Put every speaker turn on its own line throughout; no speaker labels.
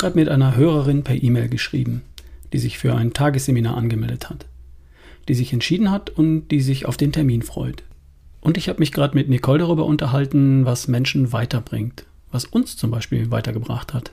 gerade mit einer Hörerin per E-Mail geschrieben, die sich für ein Tagesseminar angemeldet hat, die sich entschieden hat und die sich auf den Termin freut. Und ich habe mich gerade mit Nicole darüber unterhalten, was Menschen weiterbringt, was uns zum Beispiel weitergebracht hat.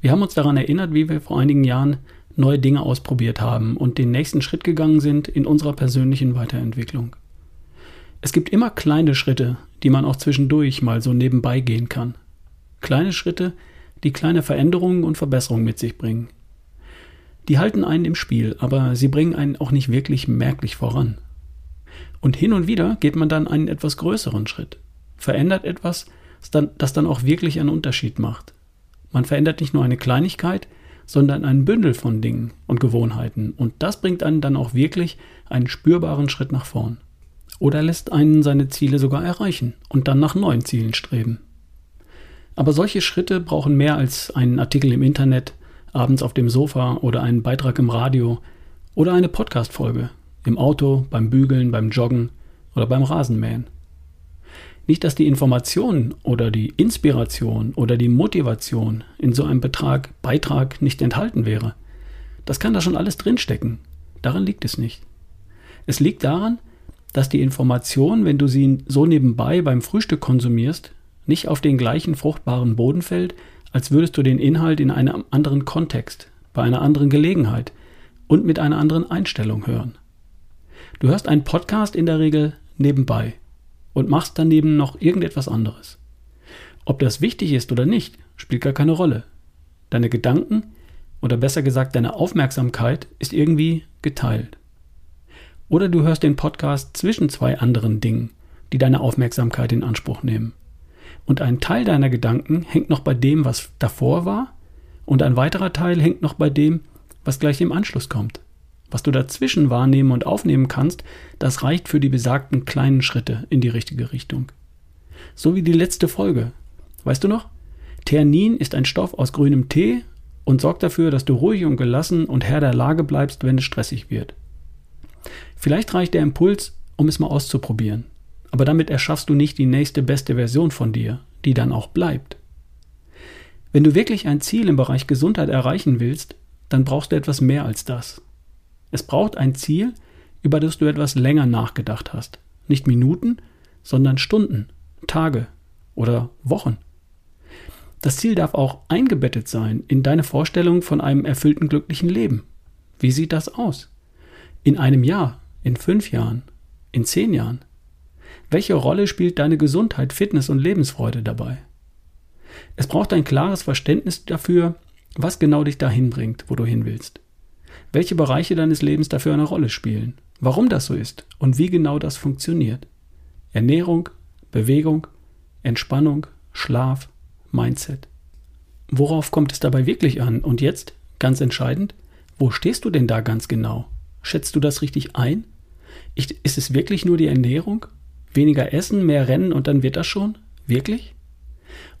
Wir haben uns daran erinnert, wie wir vor einigen Jahren neue Dinge ausprobiert haben und den nächsten Schritt gegangen sind in unserer persönlichen Weiterentwicklung. Es gibt immer kleine Schritte, die man auch zwischendurch mal so nebenbei gehen kann. Kleine Schritte, die kleine Veränderungen und Verbesserungen mit sich bringen. Die halten einen im Spiel, aber sie bringen einen auch nicht wirklich merklich voran. Und hin und wieder geht man dann einen etwas größeren Schritt, verändert etwas, das dann auch wirklich einen Unterschied macht. Man verändert nicht nur eine Kleinigkeit, sondern ein Bündel von Dingen und Gewohnheiten, und das bringt einen dann auch wirklich einen spürbaren Schritt nach vorn. Oder lässt einen seine Ziele sogar erreichen und dann nach neuen Zielen streben. Aber solche Schritte brauchen mehr als einen Artikel im Internet, abends auf dem Sofa oder einen Beitrag im Radio oder eine Podcast-Folge im Auto, beim Bügeln, beim Joggen oder beim Rasenmähen. Nicht, dass die Information oder die Inspiration oder die Motivation in so einem Betrag, Beitrag nicht enthalten wäre. Das kann da schon alles drinstecken. Daran liegt es nicht. Es liegt daran, dass die Information, wenn du sie so nebenbei beim Frühstück konsumierst, nicht auf den gleichen fruchtbaren Boden fällt, als würdest du den Inhalt in einem anderen Kontext, bei einer anderen Gelegenheit und mit einer anderen Einstellung hören. Du hörst einen Podcast in der Regel nebenbei und machst daneben noch irgendetwas anderes. Ob das wichtig ist oder nicht, spielt gar keine Rolle. Deine Gedanken oder besser gesagt deine Aufmerksamkeit ist irgendwie geteilt. Oder du hörst den Podcast zwischen zwei anderen Dingen, die deine Aufmerksamkeit in Anspruch nehmen. Und ein Teil deiner Gedanken hängt noch bei dem, was davor war, und ein weiterer Teil hängt noch bei dem, was gleich im Anschluss kommt. Was du dazwischen wahrnehmen und aufnehmen kannst, das reicht für die besagten kleinen Schritte in die richtige Richtung. So wie die letzte Folge. Weißt du noch? Ternin ist ein Stoff aus grünem Tee und sorgt dafür, dass du ruhig und gelassen und Herr der Lage bleibst, wenn es stressig wird. Vielleicht reicht der Impuls, um es mal auszuprobieren. Aber damit erschaffst du nicht die nächste beste Version von dir, die dann auch bleibt. Wenn du wirklich ein Ziel im Bereich Gesundheit erreichen willst, dann brauchst du etwas mehr als das. Es braucht ein Ziel, über das du etwas länger nachgedacht hast. Nicht Minuten, sondern Stunden, Tage oder Wochen. Das Ziel darf auch eingebettet sein in deine Vorstellung von einem erfüllten glücklichen Leben. Wie sieht das aus? In einem Jahr, in fünf Jahren, in zehn Jahren? Welche Rolle spielt deine Gesundheit, Fitness und Lebensfreude dabei? Es braucht ein klares Verständnis dafür, was genau dich dahin bringt, wo du hin willst welche Bereiche deines Lebens dafür eine Rolle spielen, warum das so ist und wie genau das funktioniert. Ernährung, Bewegung, Entspannung, Schlaf, Mindset. Worauf kommt es dabei wirklich an? Und jetzt, ganz entscheidend, wo stehst du denn da ganz genau? Schätzt du das richtig ein? ist es wirklich nur die Ernährung? Weniger essen, mehr rennen und dann wird das schon? Wirklich?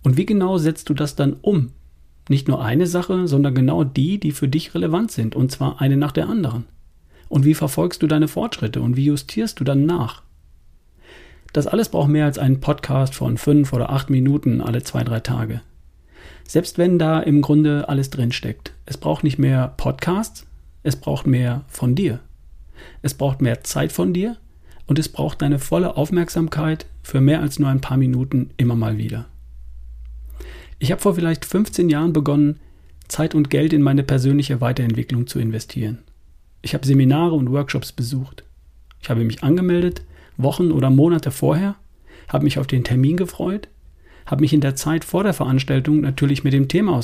Und wie genau setzt du das dann um nicht nur eine Sache, sondern genau die, die für dich relevant sind, und zwar eine nach der anderen. Und wie verfolgst du deine Fortschritte und wie justierst du dann nach? Das alles braucht mehr als einen Podcast von fünf oder acht Minuten alle zwei, drei Tage. Selbst wenn da im Grunde alles drinsteckt. Es braucht nicht mehr Podcasts, es braucht mehr von dir. Es braucht mehr Zeit von dir und es braucht deine volle Aufmerksamkeit für mehr als nur ein paar Minuten immer mal wieder. Ich habe vor vielleicht 15 Jahren begonnen, Zeit und Geld in meine persönliche Weiterentwicklung zu investieren. Ich habe Seminare und Workshops besucht. Ich habe mich angemeldet, Wochen oder Monate vorher, habe mich auf den Termin gefreut, habe mich in der Zeit vor der Veranstaltung natürlich mit dem Thema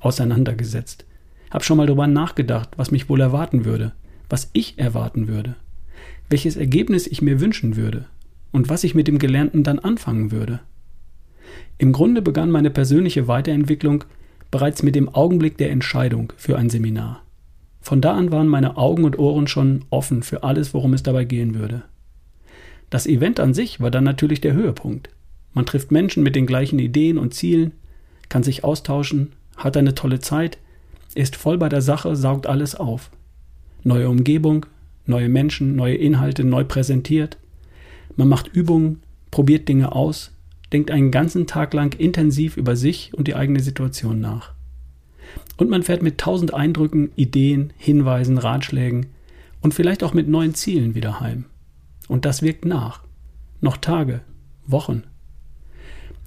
auseinandergesetzt, habe schon mal darüber nachgedacht, was mich wohl erwarten würde, was ich erwarten würde, welches Ergebnis ich mir wünschen würde und was ich mit dem Gelernten dann anfangen würde. Im Grunde begann meine persönliche Weiterentwicklung bereits mit dem Augenblick der Entscheidung für ein Seminar. Von da an waren meine Augen und Ohren schon offen für alles, worum es dabei gehen würde. Das Event an sich war dann natürlich der Höhepunkt. Man trifft Menschen mit den gleichen Ideen und Zielen, kann sich austauschen, hat eine tolle Zeit, ist voll bei der Sache, saugt alles auf. Neue Umgebung, neue Menschen, neue Inhalte neu präsentiert. Man macht Übungen, probiert Dinge aus, denkt einen ganzen Tag lang intensiv über sich und die eigene Situation nach. Und man fährt mit tausend Eindrücken, Ideen, Hinweisen, Ratschlägen und vielleicht auch mit neuen Zielen wieder heim. Und das wirkt nach. Noch Tage, Wochen.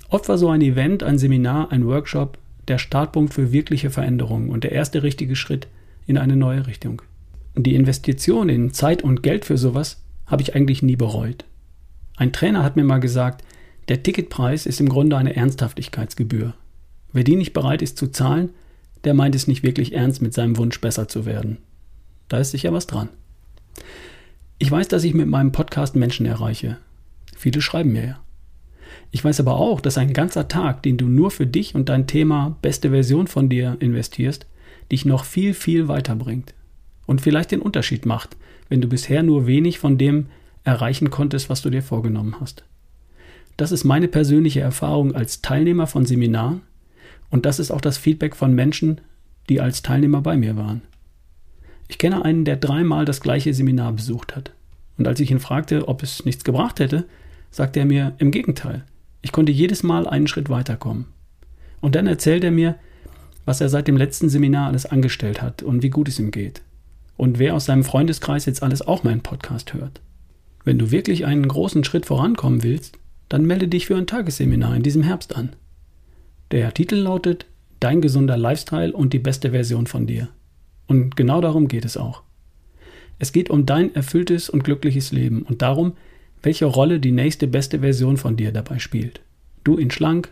Oft war so ein Event, ein Seminar, ein Workshop der Startpunkt für wirkliche Veränderungen und der erste richtige Schritt in eine neue Richtung. Die Investition in Zeit und Geld für sowas habe ich eigentlich nie bereut. Ein Trainer hat mir mal gesagt, der Ticketpreis ist im Grunde eine Ernsthaftigkeitsgebühr. Wer die nicht bereit ist zu zahlen, der meint es nicht wirklich ernst mit seinem Wunsch besser zu werden. Da ist sicher was dran. Ich weiß, dass ich mit meinem Podcast Menschen erreiche. Viele schreiben mir ja. Ich weiß aber auch, dass ein ganzer Tag, den du nur für dich und dein Thema beste Version von dir investierst, dich noch viel, viel weiterbringt. Und vielleicht den Unterschied macht, wenn du bisher nur wenig von dem erreichen konntest, was du dir vorgenommen hast. Das ist meine persönliche Erfahrung als Teilnehmer von Seminaren und das ist auch das Feedback von Menschen, die als Teilnehmer bei mir waren. Ich kenne einen, der dreimal das gleiche Seminar besucht hat. Und als ich ihn fragte, ob es nichts gebracht hätte, sagte er mir im Gegenteil. Ich konnte jedes Mal einen Schritt weiterkommen. Und dann erzählt er mir, was er seit dem letzten Seminar alles angestellt hat und wie gut es ihm geht. Und wer aus seinem Freundeskreis jetzt alles auch meinen Podcast hört. Wenn du wirklich einen großen Schritt vorankommen willst, dann melde dich für ein Tagesseminar in diesem Herbst an. Der Titel lautet Dein gesunder Lifestyle und die beste Version von dir. Und genau darum geht es auch. Es geht um dein erfülltes und glückliches Leben und darum, welche Rolle die nächste beste Version von dir dabei spielt. Du in schlank,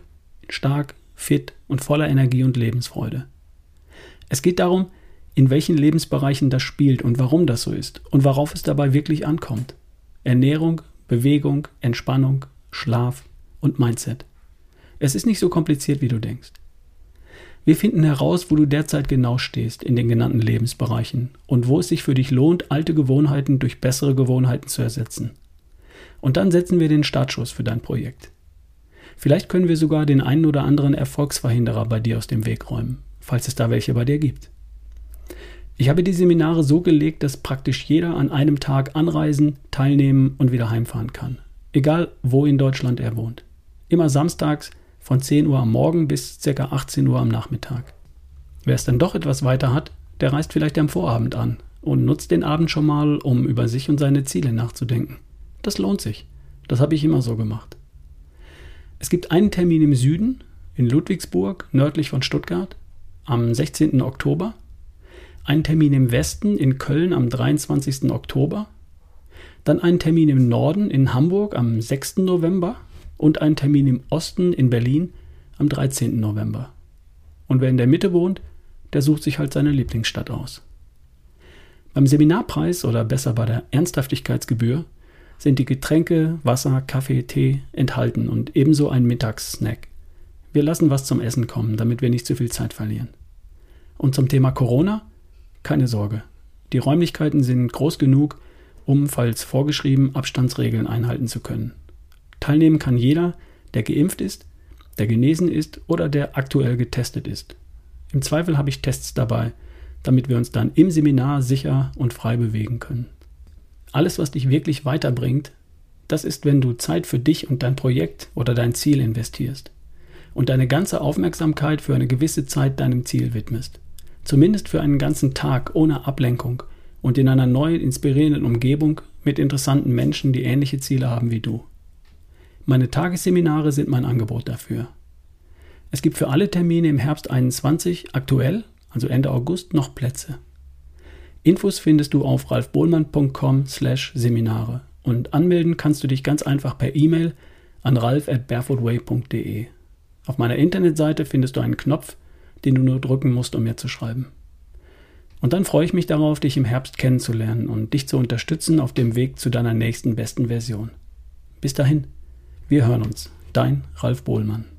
stark, fit und voller Energie und Lebensfreude. Es geht darum, in welchen Lebensbereichen das spielt und warum das so ist und worauf es dabei wirklich ankommt. Ernährung, Bewegung, Entspannung, Schlaf und Mindset. Es ist nicht so kompliziert, wie du denkst. Wir finden heraus, wo du derzeit genau stehst in den genannten Lebensbereichen und wo es sich für dich lohnt, alte Gewohnheiten durch bessere Gewohnheiten zu ersetzen. Und dann setzen wir den Startschuss für dein Projekt. Vielleicht können wir sogar den einen oder anderen Erfolgsverhinderer bei dir aus dem Weg räumen, falls es da welche bei dir gibt. Ich habe die Seminare so gelegt, dass praktisch jeder an einem Tag anreisen, teilnehmen und wieder heimfahren kann. Egal, wo in Deutschland er wohnt. Immer samstags von 10 Uhr am Morgen bis ca. 18 Uhr am Nachmittag. Wer es dann doch etwas weiter hat, der reist vielleicht am Vorabend an und nutzt den Abend schon mal, um über sich und seine Ziele nachzudenken. Das lohnt sich. Das habe ich immer so gemacht. Es gibt einen Termin im Süden, in Ludwigsburg, nördlich von Stuttgart, am 16. Oktober, einen Termin im Westen, in Köln am 23. Oktober, dann einen Termin im Norden, in Hamburg am 6. November und einen Termin im Osten, in Berlin, am 13. November. Und wer in der Mitte wohnt, der sucht sich halt seine Lieblingsstadt aus. Beim Seminarpreis oder besser bei der Ernsthaftigkeitsgebühr sind die Getränke, Wasser, Kaffee, Tee enthalten und ebenso ein Mittagssnack. Wir lassen was zum Essen kommen, damit wir nicht zu viel Zeit verlieren. Und zum Thema Corona? Keine Sorge. Die Räumlichkeiten sind groß genug, um, falls vorgeschrieben, Abstandsregeln einhalten zu können. Teilnehmen kann jeder, der geimpft ist, der genesen ist oder der aktuell getestet ist. Im Zweifel habe ich Tests dabei, damit wir uns dann im Seminar sicher und frei bewegen können. Alles, was dich wirklich weiterbringt, das ist, wenn du Zeit für dich und dein Projekt oder dein Ziel investierst und deine ganze Aufmerksamkeit für eine gewisse Zeit deinem Ziel widmest. Zumindest für einen ganzen Tag ohne Ablenkung und in einer neuen, inspirierenden Umgebung mit interessanten Menschen, die ähnliche Ziele haben wie du. Meine Tagesseminare sind mein Angebot dafür. Es gibt für alle Termine im Herbst 21 aktuell, also Ende August, noch Plätze. Infos findest du auf ralfbohlmann.com/seminare und anmelden kannst du dich ganz einfach per E-Mail an ralf@barefootway.de. Auf meiner Internetseite findest du einen Knopf, den du nur drücken musst, um mir zu schreiben. Und dann freue ich mich darauf, dich im Herbst kennenzulernen und dich zu unterstützen auf dem Weg zu deiner nächsten besten Version. Bis dahin, wir hören uns. Dein Ralf Bohlmann.